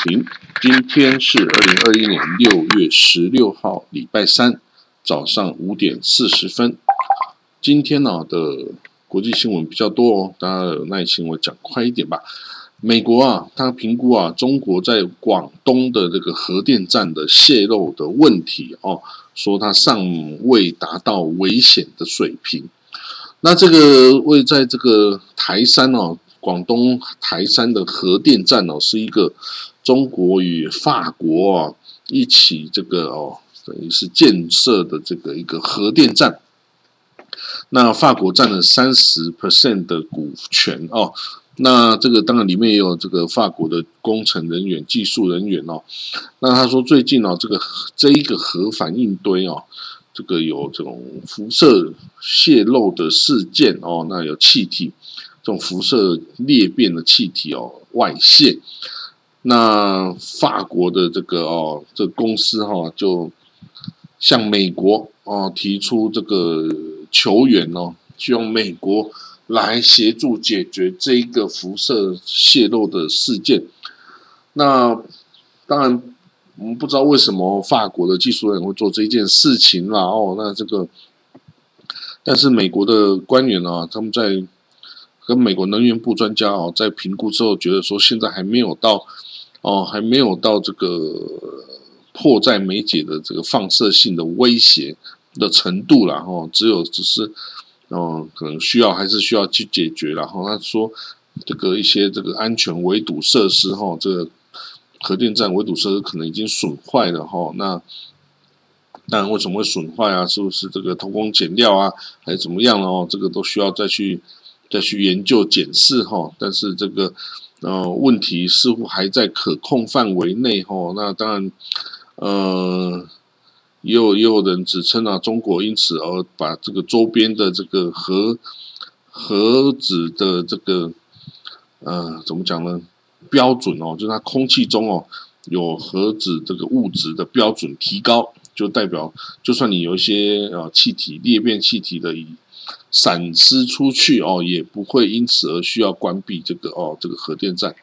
是苏雨平。今天是二零二一年六月十六号，礼拜三早上五点四十分。今天呢的国际新闻比较多哦，大家有耐心，我讲快一点吧。美国啊，他评估啊，中国在广东的这个核电站的泄漏的问题哦，说它尚未达到危险的水平。那这个位在这个台山哦。广东台山的核电站哦，是一个中国与法国一起这个哦，等于是建设的这个一个核电站。那法国占了三十 percent 的股权哦。那这个当然里面也有这个法国的工程人员、技术人员哦。那他说最近哦，这个这一个核反应堆哦，这个有这种辐射泄漏的事件哦，那有气体。这种辐射裂变的气体哦外泄，那法国的这个哦这公司哈就向美国哦提出这个求援哦，希望美国来协助解决这一个辐射泄漏的事件。那当然我们不知道为什么法国的技术人员会做这件事情啦哦，那这个但是美国的官员啊他们在。跟美国能源部专家哦，在评估之后，觉得说现在还没有到哦，还没有到这个迫在眉睫的这个放射性的威胁的程度了哈。只有只是哦，可能需要还是需要去解决然后他说这个一些这个安全围堵设施哈，这个核电站围堵设施可能已经损坏了哈。那那为什么会损坏啊？是不是这个偷工减料啊，还是怎么样了哦？这个都需要再去。再去研究检视哈，但是这个呃问题似乎还在可控范围内哈。那当然，呃，也有也有人指称啊，中国因此而把这个周边的这个核核子的这个呃怎么讲呢？标准哦，就是它空气中哦有核子这个物质的标准提高，就代表就算你有一些呃气体裂变气体的。散失出去哦，也不会因此而需要关闭这个哦这个核电站。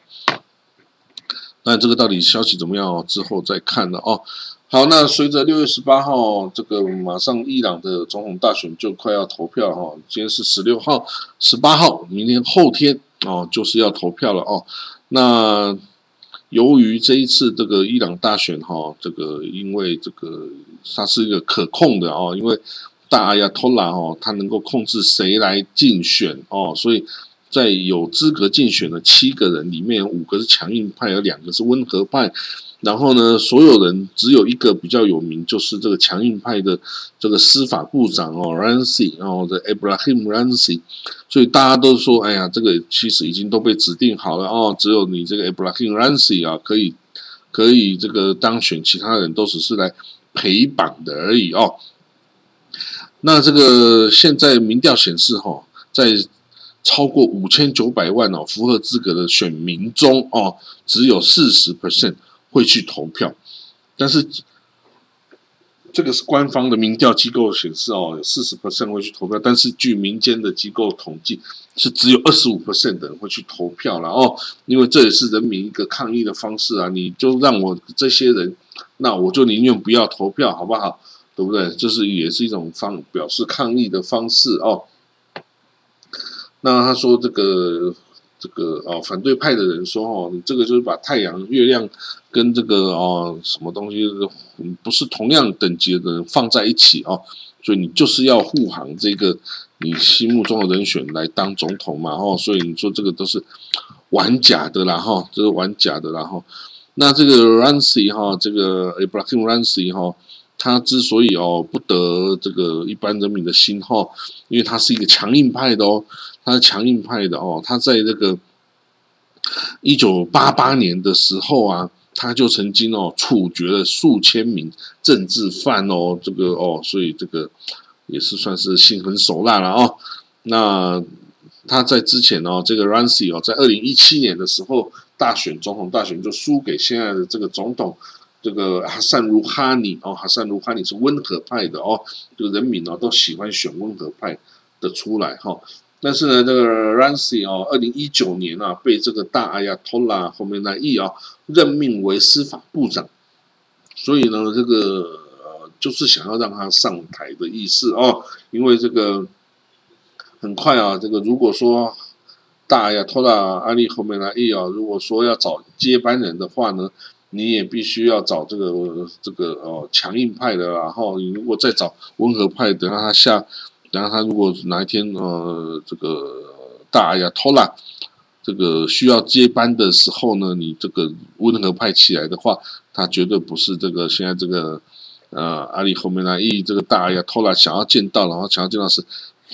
那这个到底消息怎么样？之后再看了哦。好，那随着六月十八号这个马上伊朗的总统大选就快要投票哈，今天是十六号、十八号，明天后天哦就是要投票了哦。那由于这一次这个伊朗大选哈，这个因为这个它是一个可控的哦，因为。大阿亚托拉哦，他能够控制谁来竞选哦，所以在有资格竞选的七个人里面，五个是强硬派，有两个是温和派。然后呢，所有人只有一个比较有名，就是这个强硬派的这个司法部长哦，Rancy 哦，这 Abraham Rancy。所以大家都说，哎呀，这个其实已经都被指定好了哦，只有你这个 Abraham Rancy 啊，可以可以这个当选，其他人都只是来陪绑的而已哦。那这个现在民调显示，哈，在超过五千九百万哦符合资格的选民中，哦，只有四十 percent 会去投票。但是这个是官方的民调机构显示，哦，有四十 percent 会去投票。但是据民间的机构统计，是只有二十五 percent 的人会去投票了哦。因为这也是人民一个抗议的方式啊！你就让我这些人，那我就宁愿不要投票，好不好？对不对？这是也是一种方表示抗议的方式哦。那他说这个这个哦，反对派的人说哦，你这个就是把太阳、月亮跟这个哦什么东西不是同样等级的人放在一起哦，所以你就是要护航这个你心目中的人选来当总统嘛哦，所以你说这个都是玩假的啦哈，这是玩假的啦哈。那这个 Rancy 哈，这个 Abraham Rancy 哈。他之所以哦不得这个一般人民的心哈，因为他是一个强硬派的哦，他是强硬派的哦，他在这个一九八八年的时候啊，他就曾经哦处决了数千名政治犯哦，这个哦，所以这个也是算是心狠手辣了哦。那他在之前哦，这个 Rancy 哦，在二零一七年的时候大选总统大选就输给现在的这个总统，这个哈萨鲁哈尼哦，哈萨鲁哈尼是温和派的哦，这个人民哦都喜欢选温和派的出来哈。但是呢，这个 Rancy 哦，二零一九年啊，被这个大阿亚托拉后面那一啊任命为司法部长，所以呢，这个呃就是想要让他上台的意思哦，因为这个很快啊，这个如果说大阿亚托拉阿利后面那一啊，如果说要找接班人的话呢，你也必须要找这个这个呃强硬派的，然后你如果再找温和派，的让他下。然后他如果哪一天呃这个大呀托拉这个需要接班的时候呢，你这个温和派起来的话，他绝对不是这个现在这个呃阿里后面那一这个大呀托拉想要见到，然后想要见到是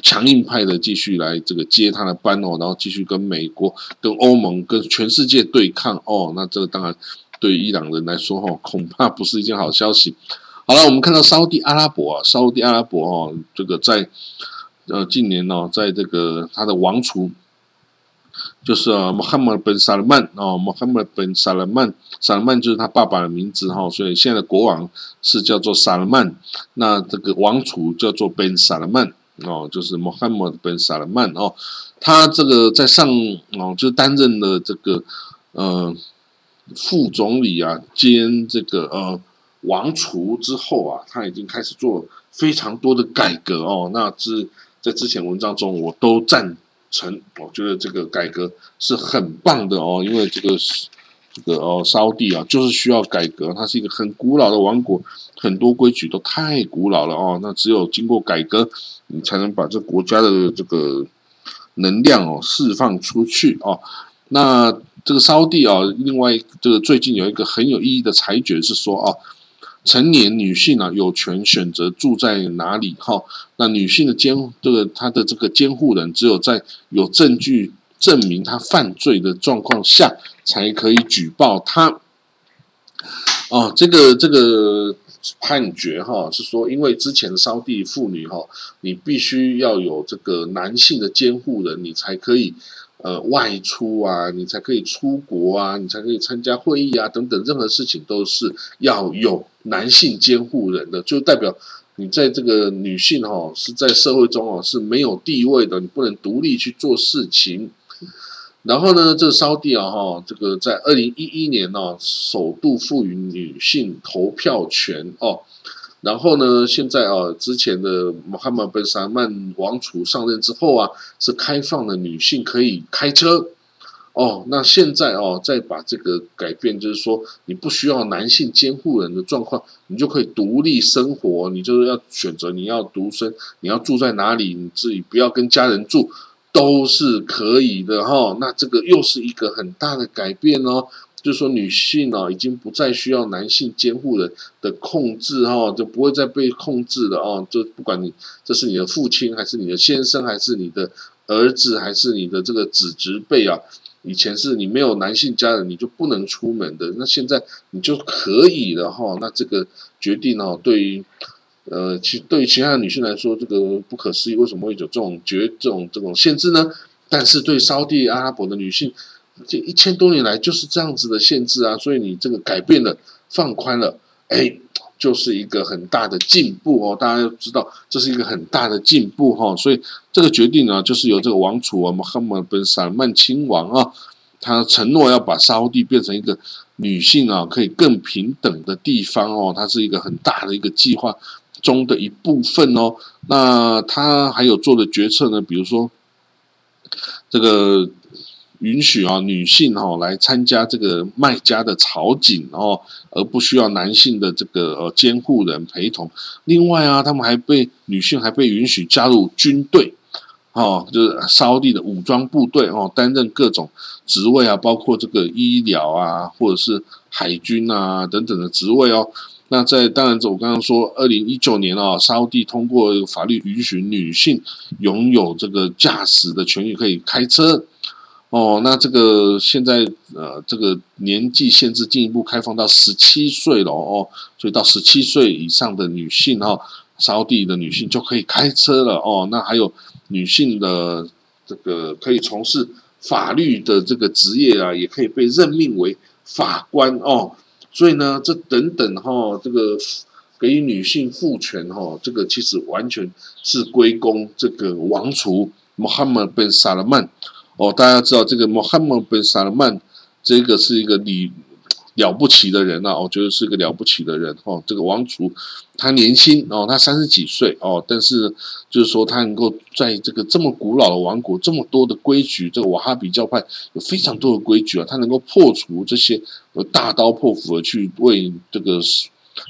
强硬派的继续来这个接他的班哦，然后继续跟美国、跟欧盟、跟全世界对抗哦，那这个当然对伊朗人来说哈，恐怕不是一件好消息。好了，我们看到沙地阿拉伯啊，沙地阿拉伯哦，这个在呃近年呢，在这个他的王储就是啊，穆罕默德本萨勒曼哦，穆罕默德本萨勒曼，萨勒曼就是他爸爸的名字哈，所以现在的国王是叫做萨勒曼，那这个王储叫做本萨勒曼哦，就是穆罕默德本萨勒曼哦，他这个在上哦，就担任了这个呃副总理啊，兼这个呃。王储之后啊，他已经开始做非常多的改革哦。那之在之前文章中，我都赞成，我觉得这个改革是很棒的哦。因为这个是这个哦，沙地啊，就是需要改革。它是一个很古老的王国，很多规矩都太古老了哦。那只有经过改革，你才能把这国家的这个能量哦释放出去哦。那这个沙地啊，另外这个最近有一个很有意义的裁决是说啊。成年女性啊，有权选择住在哪里？哈，那女性的监这个她的这个监护人，只有在有证据证明她犯罪的状况下，才可以举报她。哦，这个这个判决哈，是说因为之前的烧地妇女哈，你必须要有这个男性的监护人，你才可以。呃，外出啊，你才可以出国啊，你才可以参加会议啊，等等，任何事情都是要有男性监护人的，就代表你在这个女性哈是在社会中哦是没有地位的，你不能独立去做事情。然后呢，这个沙地啊哈，这个在二零一一年呢，首度赋予女性投票权哦。然后呢？现在啊，之前的穆罕默德本萨曼王储上任之后啊，是开放了女性可以开车哦。那现在哦，再把这个改变，就是说你不需要男性监护人的状况，你就可以独立生活。你就是要选择你要独生，你要住在哪里，你自己不要跟家人住，都是可以的哈。那这个又是一个很大的改变哦。就是说，女性哦，已经不再需要男性监护人的控制哈，就不会再被控制了哦。就不管你这是你的父亲，还是你的先生，还是你的儿子，还是你的这个子侄辈啊，以前是你没有男性家人，你就不能出门的。那现在你就可以了哈。那这个决定哦，对于呃，其对于其他的女性来说，这个不可思议，为什么会有这种绝这种这种限制呢？但是对沙地阿拉伯的女性。这一千多年来就是这样子的限制啊，所以你这个改变了、放宽了，哎，就是一个很大的进步哦。大家要知道，这是一个很大的进步哈。所以这个决定呢，就是由这个王储啊，穆罕默本萨曼亲王啊，他承诺要把沙地变成一个女性啊可以更平等的地方哦。它是一个很大的一个计划中的一部分哦。那他还有做的决策呢，比如说这个。允许啊女性哈来参加这个卖家的草井哦，而不需要男性的这个呃监护人陪同。另外啊，他们还被女性还被允许加入军队，哦，就是沙地的武装部队哦，担任各种职位啊，包括这个医疗啊，或者是海军啊等等的职位哦。那在当然，我刚刚说，二零一九年啊，沙地通过法律允许女性拥有这个驾驶的权利，可以开车。哦，那这个现在呃，这个年纪限制进一步开放到十七岁了哦，所以到十七岁以上的女性哈，沙地的女性就可以开车了哦。那还有女性的这个可以从事法律的这个职业啊，也可以被任命为法官哦。所以呢，这等等哈，这个给予女性赋权哈，这个其实完全是归功这个王储穆罕默德本萨勒曼哦。大家知道这个穆罕默德本萨勒曼，这个是一个你。了不起的人啊，我觉得是个了不起的人哦。这个王储，他年轻哦，他三十几岁哦，但是就是说他能够在这个这么古老的王国，这么多的规矩，这个瓦哈比教派有非常多的规矩啊，他能够破除这些，呃大刀破斧的去为这个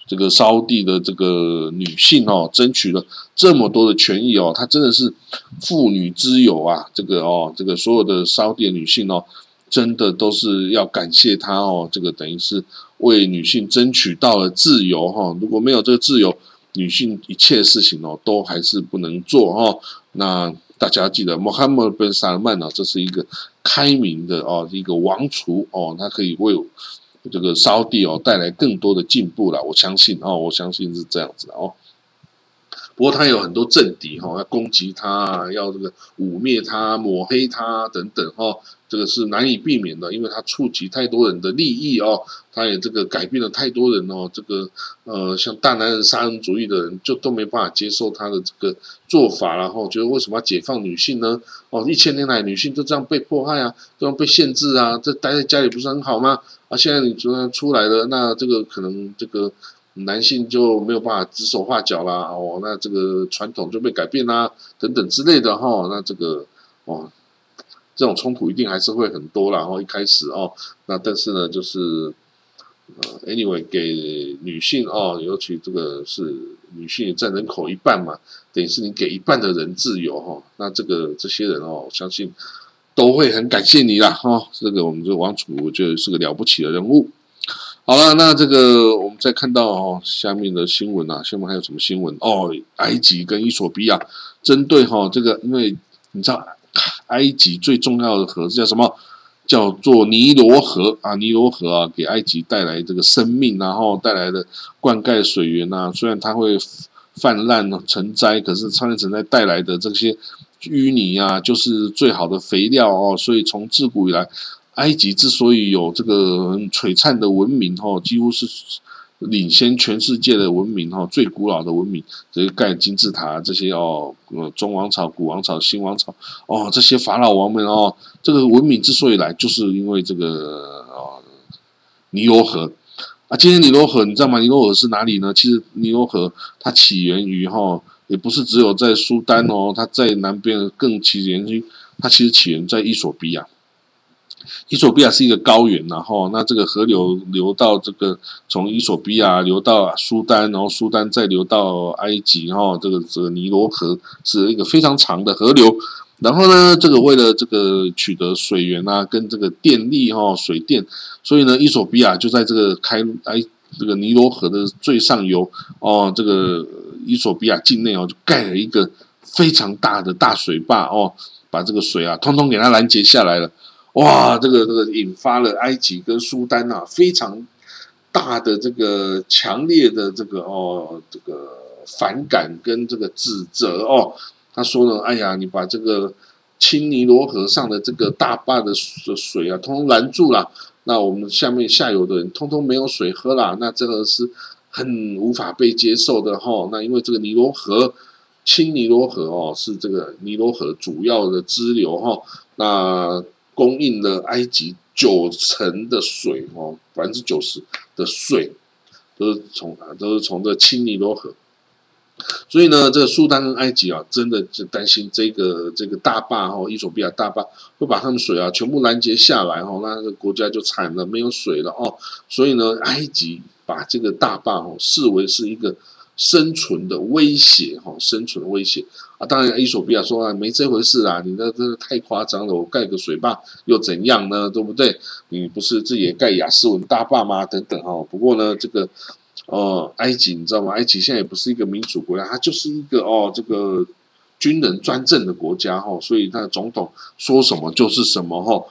这个烧地的这个女性哦，争取了这么多的权益哦，她真的是妇女之友啊，这个哦，这个所有的烧地的女性哦。真的都是要感谢她哦，这个等于是为女性争取到了自由哈。如果没有这个自由，女性一切事情哦都还是不能做哈。那大家记得，穆罕默德本萨勒曼呢，这是一个开明的哦，一个王储哦，他可以为这个沙地哦带来更多的进步了。我相信哦，我相信是这样子哦。不过他有很多政敌哈，要攻击他，要这个污蔑他、抹黑他等等哈。这个是难以避免的，因为他触及太多人的利益哦，他也这个改变了太多人哦，这个呃，像大男人杀人主义的人就都没办法接受他的这个做法，然后觉得为什么要解放女性呢？哦，一千年来女性都这样被迫害啊，这样被限制啊，这待在家里不是很好吗？啊，现在你突然出来了，那这个可能这个男性就没有办法指手画脚啦，哦，那这个传统就被改变啦，等等之类的哈，那这个哦。这种冲突一定还是会很多然后一开始哦，那但是呢，就是呃，anyway，给女性哦，尤其这个是女性占人口一半嘛，等于是你给一半的人自由哈，那这个这些人哦，相信都会很感谢你啦哈。这个我们这王楚，我觉得是个了不起的人物。好了，那这个我们再看到哦，下面的新闻啊，下面还有什么新闻哦？埃及跟伊索比亚针对哈这个，因为你知道。埃及最重要的河是叫什么？叫做尼罗河啊！尼罗河啊，给埃及带来这个生命，然后带来的灌溉水源啊。虽然它会泛滥成灾，可是泛滥成灾带来的这些淤泥啊，就是最好的肥料哦。所以从自古以来，埃及之所以有这个璀璨的文明哦，几乎是。领先全世界的文明哈，最古老的文明，这个盖金字塔这些哦，中王朝、古王朝、新王朝哦，这些法老王们哦，这个文明之所以来，就是因为这个哦，尼罗河啊。今天尼罗河你知道吗？尼罗河是哪里呢？其实尼罗河它起源于哈，也不是只有在苏丹哦，它在南边更起源于，它其实起源在伊索比亚。伊索比亚是一个高原，然后那这个河流流到这个从伊索比亚流到苏丹，然后苏丹再流到埃及，然后这个这个尼罗河是一个非常长的河流。然后呢，这个为了这个取得水源啊，跟这个电力哈水电，所以呢，伊索比亚就在这个开埃这个尼罗河的最上游哦，这个伊索比亚境内哦，就盖了一个非常大的大水坝哦，把这个水啊通通给它拦截下来了。哇，这个这个引发了埃及跟苏丹啊非常大的这个强烈的这个哦这个反感跟这个指责哦。他说呢，哎呀，你把这个青尼罗河上的这个大坝的水啊，通通拦住了，那我们下面下游的人通通没有水喝了，那这个是很无法被接受的哈。那因为这个尼罗河青尼罗河哦，是这个尼罗河主要的支流哈，那。供应了埃及九成的水哦，百分之九十的水都是从，都是从这青尼罗河。所以呢，这个苏丹跟埃及啊，真的就担心这个这个大坝哈，伊索比亚大坝会把他们水啊全部拦截下来哈，那个国家就惨了，没有水了哦。所以呢，埃及把这个大坝哦视为是一个。生存的威胁，哈，生存的威胁啊！当然，伊索比亚说啊，没这回事啊，你那真的太夸张了，我盖个水坝又怎样呢？对不对？你不是自己也盖雅斯文大坝吗？等等哈。不过呢，这个呃，埃及你知道吗？埃及现在也不是一个民主国家，它就是一个哦，这个军人专政的国家哈，所以它的总统说什么就是什么哈。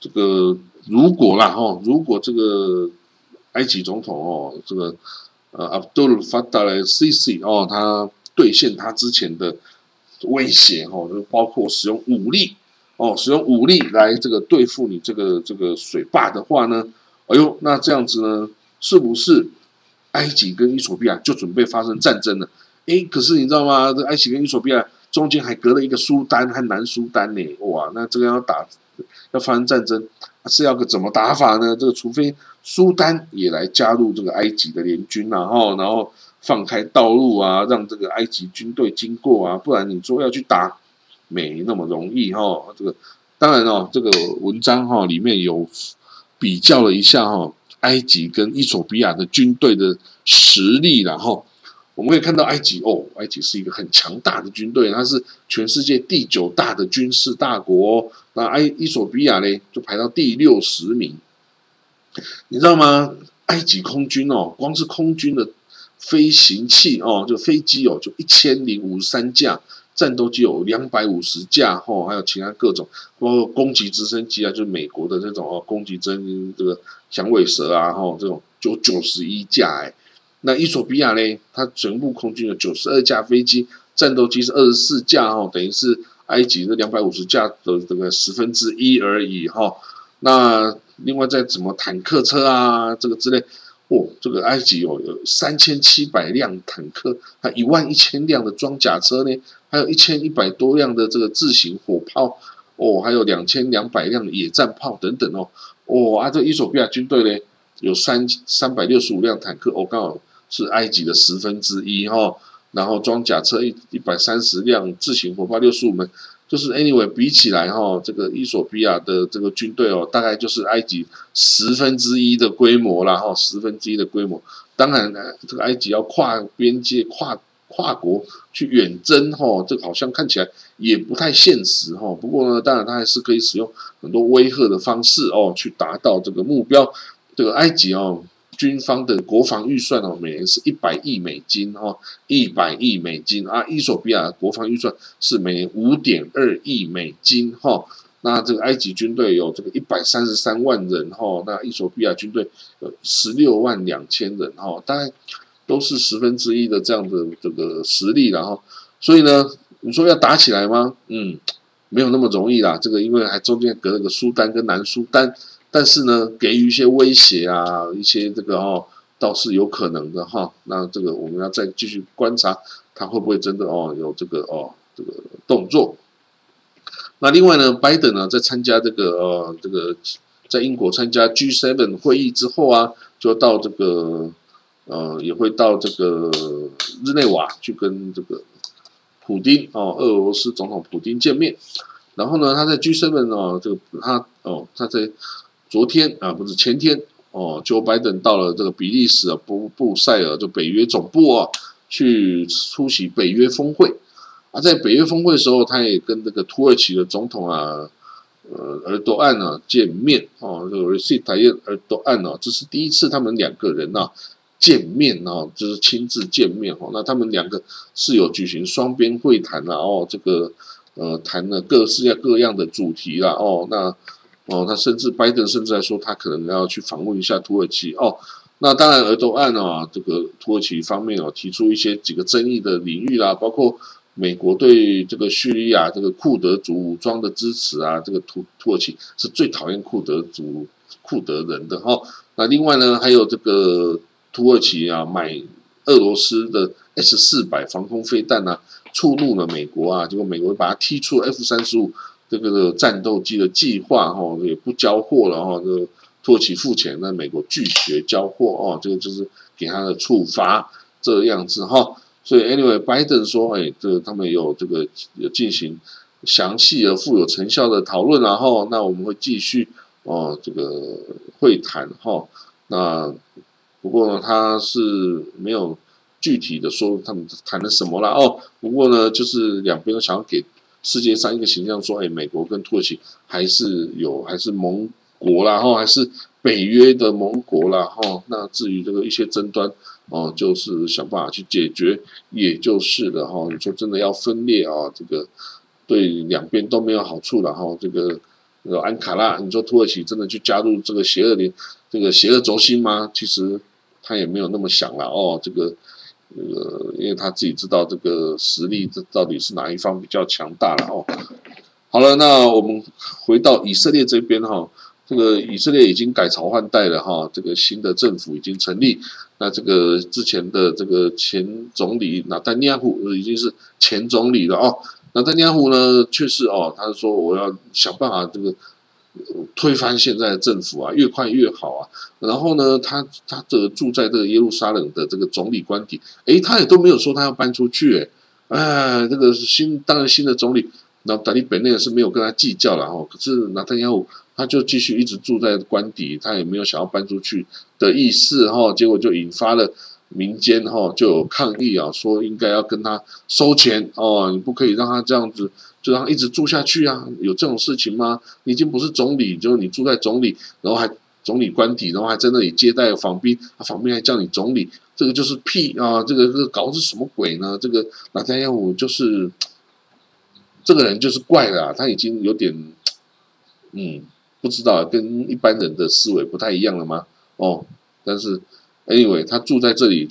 这个如果啦哈，如果这个埃及总统哦，这个。呃，Abdul Fattah Sisi 哦，他兑现他之前的威胁哦，就包括使用武力哦，使用武力来这个对付你这个这个水坝的话呢，哎呦，那这样子呢，是不是埃及跟伊索比亚就准备发生战争了？哎，可是你知道吗？这埃及跟伊索比亚中间还隔了一个苏丹和南苏丹呢，哇，那这个要打要发生战争是要个怎么打法呢？这个除非苏丹也来加入这个埃及的联军啊，后然后放开道路啊，让这个埃及军队经过啊，不然你说要去打。没那么容易哈，这个当然哦，这个文章哈里面有比较了一下哈，埃及跟伊索比亚的军队的实力，然后我们可以看到埃及哦，埃及是一个很强大的军队，它是全世界第九大的军事大国，那埃伊索比亚呢就排到第六十名，你知道吗？埃及空军哦，光是空军的飞行器哦，就飞机哦，就一千零五十三架。战斗机有两百五十架，吼，还有其他各种，包括攻击直升机啊，就是美国的这种哦，攻击针这个响尾蛇啊，吼，这种就九十一架，哎，那伊索比亚呢，它全部空军有九十二架飞机，战斗机是二十四架，吼，等于是埃及的两百五十架的这个十分之一而已，哈，那另外在什么坦克车啊，这个之类。哦，这个埃及哦，有三千七百辆坦克，还一万一千辆的装甲车呢，还有一千一百多辆的这个自行火炮，哦，还有两千两百辆野战炮等等哦，哦啊，这伊索比亚军队呢，有三三百六十五辆坦克，哦，刚好是埃及的十分之一哈，然后装甲车一一百三十辆，自行火炮六十五门。就是 anyway 比起来哈，这个伊索比亚的这个军队哦，大概就是埃及十分之一的规模啦哈，十分之一的规模。当然，这个埃及要跨边界、跨跨国去远征哈，这个好像看起来也不太现实哈。不过呢，当然它还是可以使用很多威吓的方式哦，去达到这个目标。这个埃及哦。军方的国防预算哦，每年是一百亿美金哦，一百亿美金啊。伊索比亚国防预算是每年五点二亿美金哈。那这个埃及军队有这个一百三十三万人哈，那伊索比亚军队有十六万两千人哈，大概都是十分之一的这样的这个实力然后，所以呢，你说要打起来吗？嗯，没有那么容易啦。这个因为还中间隔了个苏丹跟南苏丹。但是呢，给予一些威胁啊，一些这个哦，倒是有可能的哈。那这个我们要再继续观察，他会不会真的哦有这个哦这个动作。那另外呢，拜登呢在参加这个呃这个在英国参加 G7 会议之后啊，就到这个呃也会到这个日内瓦去跟这个普京哦俄罗斯总统普京见面。然后呢，他在 G7 哦这个他哦他在昨天啊，不是前天哦，Joe Biden 到了这个比利时啊布布塞尔就北约总部啊，去出席北约峰会。啊，在北约峰会的时候，他也跟这个土耳其的总统啊，呃，尔多安啊见面哦，这个 Recep Tayyip 尔多安哦，这是第一次他们两个人呐见面哦，就是亲自见面哦。那他们两个是有举行双边会谈啊，哦，这个呃谈了各式各样的主题啦哦，那。哦，他甚至拜登甚至还说他可能要去访问一下土耳其哦。那当然，俄都案啊，这个土耳其方面哦提出一些几个争议的领域啦，包括美国对这个叙利亚这个库德族武装的支持啊，这个土土耳其是最讨厌库德族库德人的哈。那另外呢，还有这个土耳其啊买俄罗斯的 S 四百防空飞弹啊，触怒了美国啊，结果美国把它踢出 F 三十五。这个战斗机的计划哈也不交货了哈，这土耳其付钱，那美国拒绝交货哦，这个就是给他的处罚这样子哈。所以 anyway，拜登说，哎，这他们有这个有进行详细而富有成效的讨论，然后那我们会继续哦这个会谈哈。那不过呢，他是没有具体的说他们谈了什么了哦。不过呢，就是两边都想要给。世界上一个形象说，哎，美国跟土耳其还是有，还是盟国啦，哈，还是北约的盟国啦，哈。那至于这个一些争端，哦，就是想办法去解决，也就是了，哈。你说真的要分裂啊，这个对两边都没有好处了，哈。这个安卡拉，你说土耳其真的去加入这个邪恶联，这个邪恶轴心吗？其实他也没有那么想了，哦，这个。呃，因为他自己知道这个实力，这到底是哪一方比较强大了哦。好了，那我们回到以色列这边哈，这个以色列已经改朝换代了哈，这个新的政府已经成立。那这个之前的这个前总理纳丹尼亚胡已经是前总理了哦。纳丹尼亚胡呢，确实哦，他说我要想办法这个推翻现在的政府啊，越快越好啊。然后呢，他他这个住在这个耶路撒冷的这个总理官邸，诶，他也都没有说他要搬出去，诶，哎，这个新当然新的总理。那达利本内是没有跟他计较了哈，可是纳坦亚胡他就继续一直住在官邸，他也没有想要搬出去的意思哈，结果就引发了民间哈就有抗议啊，说应该要跟他收钱哦，你不可以让他这样子就让他一直住下去啊，有这种事情吗？你已经不是总理，就是你住在总理，然后还总理官邸，然后还在那里接待访宾，访宾还叫你总理，这个就是屁啊，这个这个搞的是什么鬼呢？这个纳坦亚胡就是。这个人就是怪的，他已经有点，嗯，不知道跟一般人的思维不太一样了吗？哦，但是，anyway，他住在这里，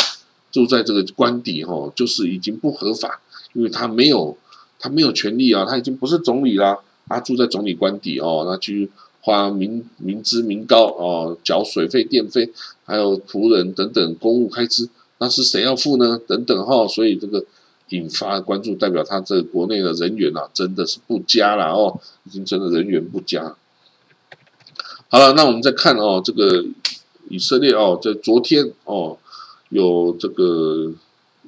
住在这个官邸哈，就是已经不合法，因为他没有，他没有权利啊，他已经不是总理啦，他住在总理官邸哦，那去花民民脂民膏哦，缴水费、电费，还有仆人等等公务开支，那是谁要付呢？等等哈，所以这个。引发关注，代表他这个国内的人员啊，真的是不佳了哦，已经真的人员不佳。好了，那我们再看哦，这个以色列哦，在昨天哦，有这个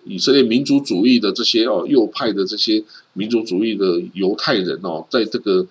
以色列民族主义的这些哦右派的这些民族主义的犹太人哦，在这个。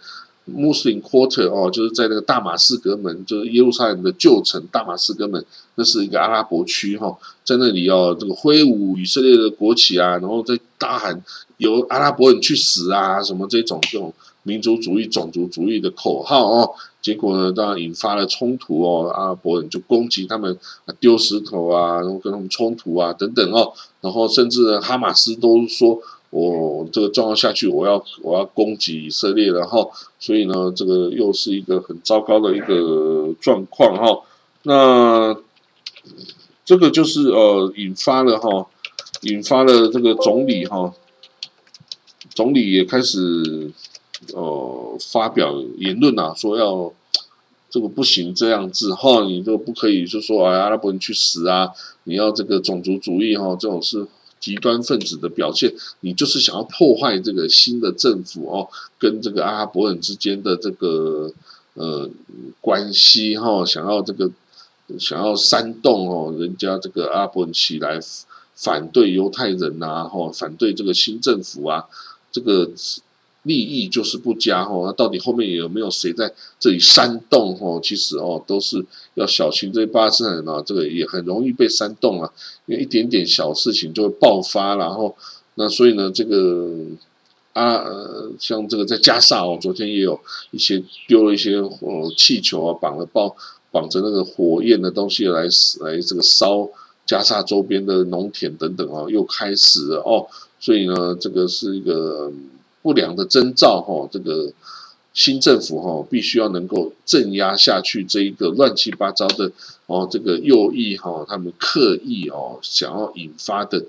Muslim Quarter 哦，就是在那个大马士革门，就是耶路撒冷的旧城大马士革门，那是一个阿拉伯区哈，在那里哦，这个挥舞以色列的国旗啊，然后在大喊“由阿拉伯人去死啊”什么这种这种民族主义、种族主义的口号哦，结果呢，当然引发了冲突哦，阿拉伯人就攻击他们，丢石头啊，然后跟他们冲突啊等等哦，然后甚至哈马斯都说。我这个状况下去，我要我要攻击以色列，然后所以呢，这个又是一个很糟糕的一个状况哈。那这个就是呃，引发了哈，引发了这个总理哈，总理也开始呃发表言论啊，说要这个不行这样子哈，你这个不可以就说哎阿拉伯人去死啊，你要这个种族主义哈，这种是。极端分子的表现，你就是想要破坏这个新的政府哦，跟这个阿拉伯人之间的这个呃关系哈，想要这个想要煽动哦，人家这个阿拉伯人起来反对犹太人呐，哈，反对这个新政府啊，这个。利益就是不佳哦，那到底后面有没有谁在这里煽动哦？其实哦，都是要小心这些巴基斯坦人啊，这个也很容易被煽动啊，因为一点点小事情就会爆发，然后那所以呢，这个啊，像这个在加沙哦，昨天也有一些丢了一些呃气球啊，绑了爆绑着那个火焰的东西来来这个烧加沙周边的农田等等哦，又开始了哦，所以呢，这个是一个。不良的征兆，哈，这个新政府哈，必须要能够镇压下去这一个乱七八糟的哦，这个右翼哈，他们刻意哦想要引发的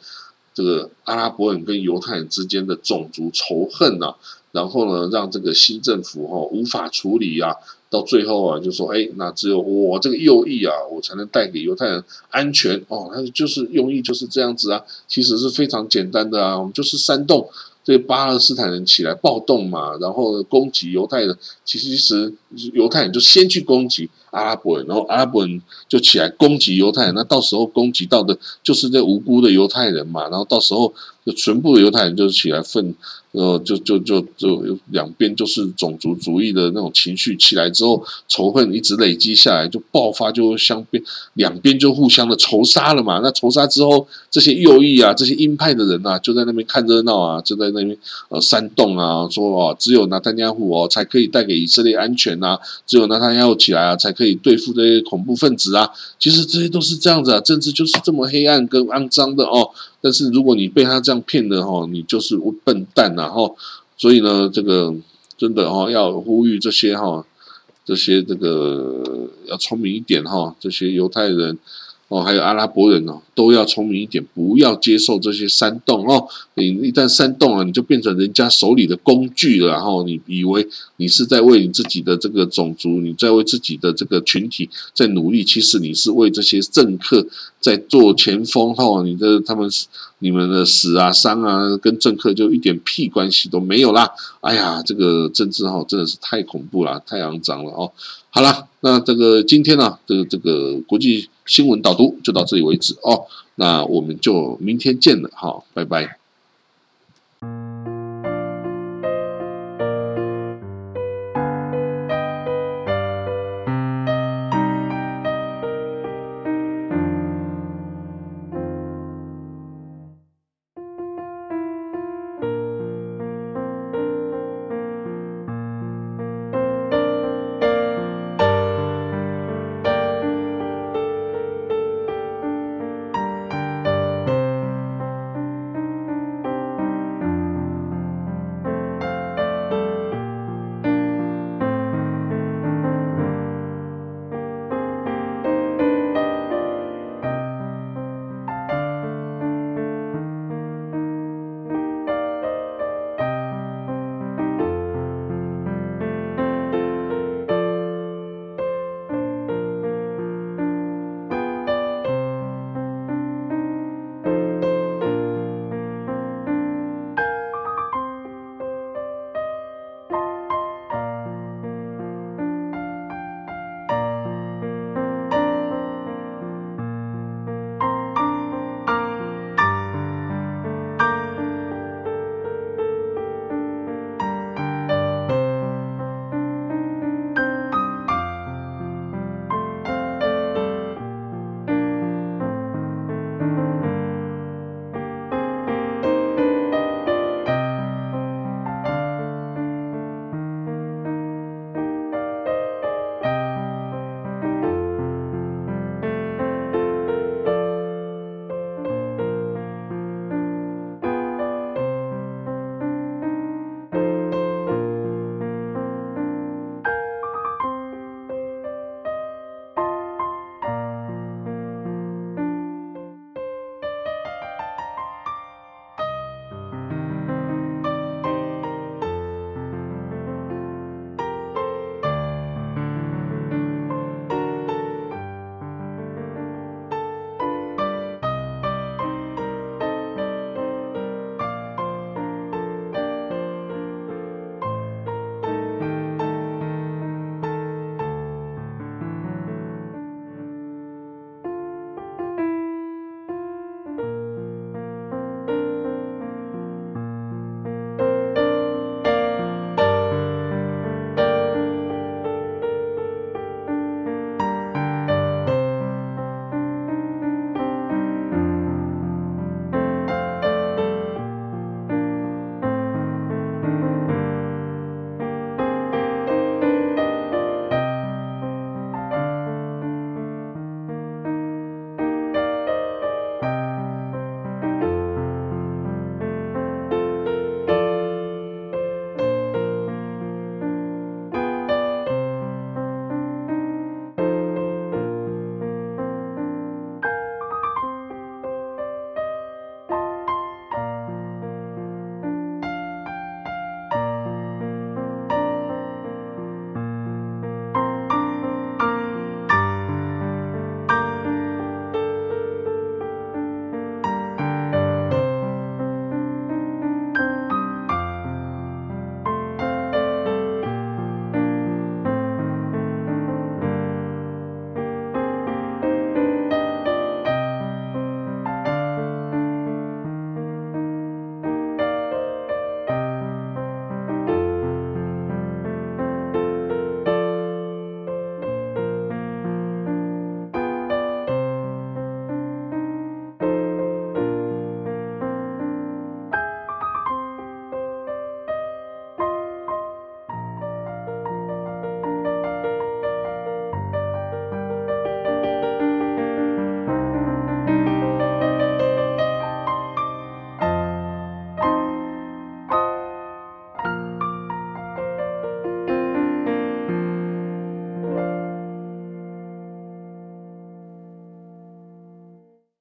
这个阿拉伯人跟犹太人之间的种族仇恨呐，然后呢，让这个新政府哈无法处理啊，到最后啊，就说哎，那只有我这个右翼啊，我才能带给犹太人安全哦，他就是用意就是这样子啊，其实是非常简单的啊，我们就是煽动。这巴勒斯坦人起来暴动嘛，然后攻击犹太人。其实，其实犹太人就先去攻击阿拉伯人，然后阿拉伯人就起来攻击犹太人。那到时候攻击到的就是这无辜的犹太人嘛。然后到时候就全部的犹太人就起来愤。呃，就就就就两边就是种族主义的那种情绪起来之后，仇恨一直累积下来，就爆发，就相边两边就互相的仇杀了嘛。那仇杀之后，这些右翼啊，这些鹰派的人啊，就在那边看热闹啊，就在那边呃煽动啊，说哦，只有拿丹加户哦才可以带给以色列安全呐，只有拿丹加户起来啊，才可以对付这些恐怖分子啊。其实这些都是这样子啊，政治就是这么黑暗跟肮脏的哦。但是如果你被他这样骗的哈，你就是笨蛋了哈，所以呢，这个真的哈要呼吁这些哈，这些这个要聪明一点哈，这些犹太人哦，还有阿拉伯人哦，都要聪明一点，不要接受这些煽动哦。你一旦煽动了，你就变成人家手里的工具了。然后你以为你是在为你自己的这个种族，你在为自己的这个群体在努力，其实你是为这些政客在做前锋。哈，你的他们你们的死啊伤啊，跟政客就一点屁关系都没有啦。哎呀，这个政治哈真的是太恐怖了，太肮脏了哦。好了，那这个今天呢，这个这个国际新闻导读就到这里为止哦。那我们就明天见了，好，拜拜。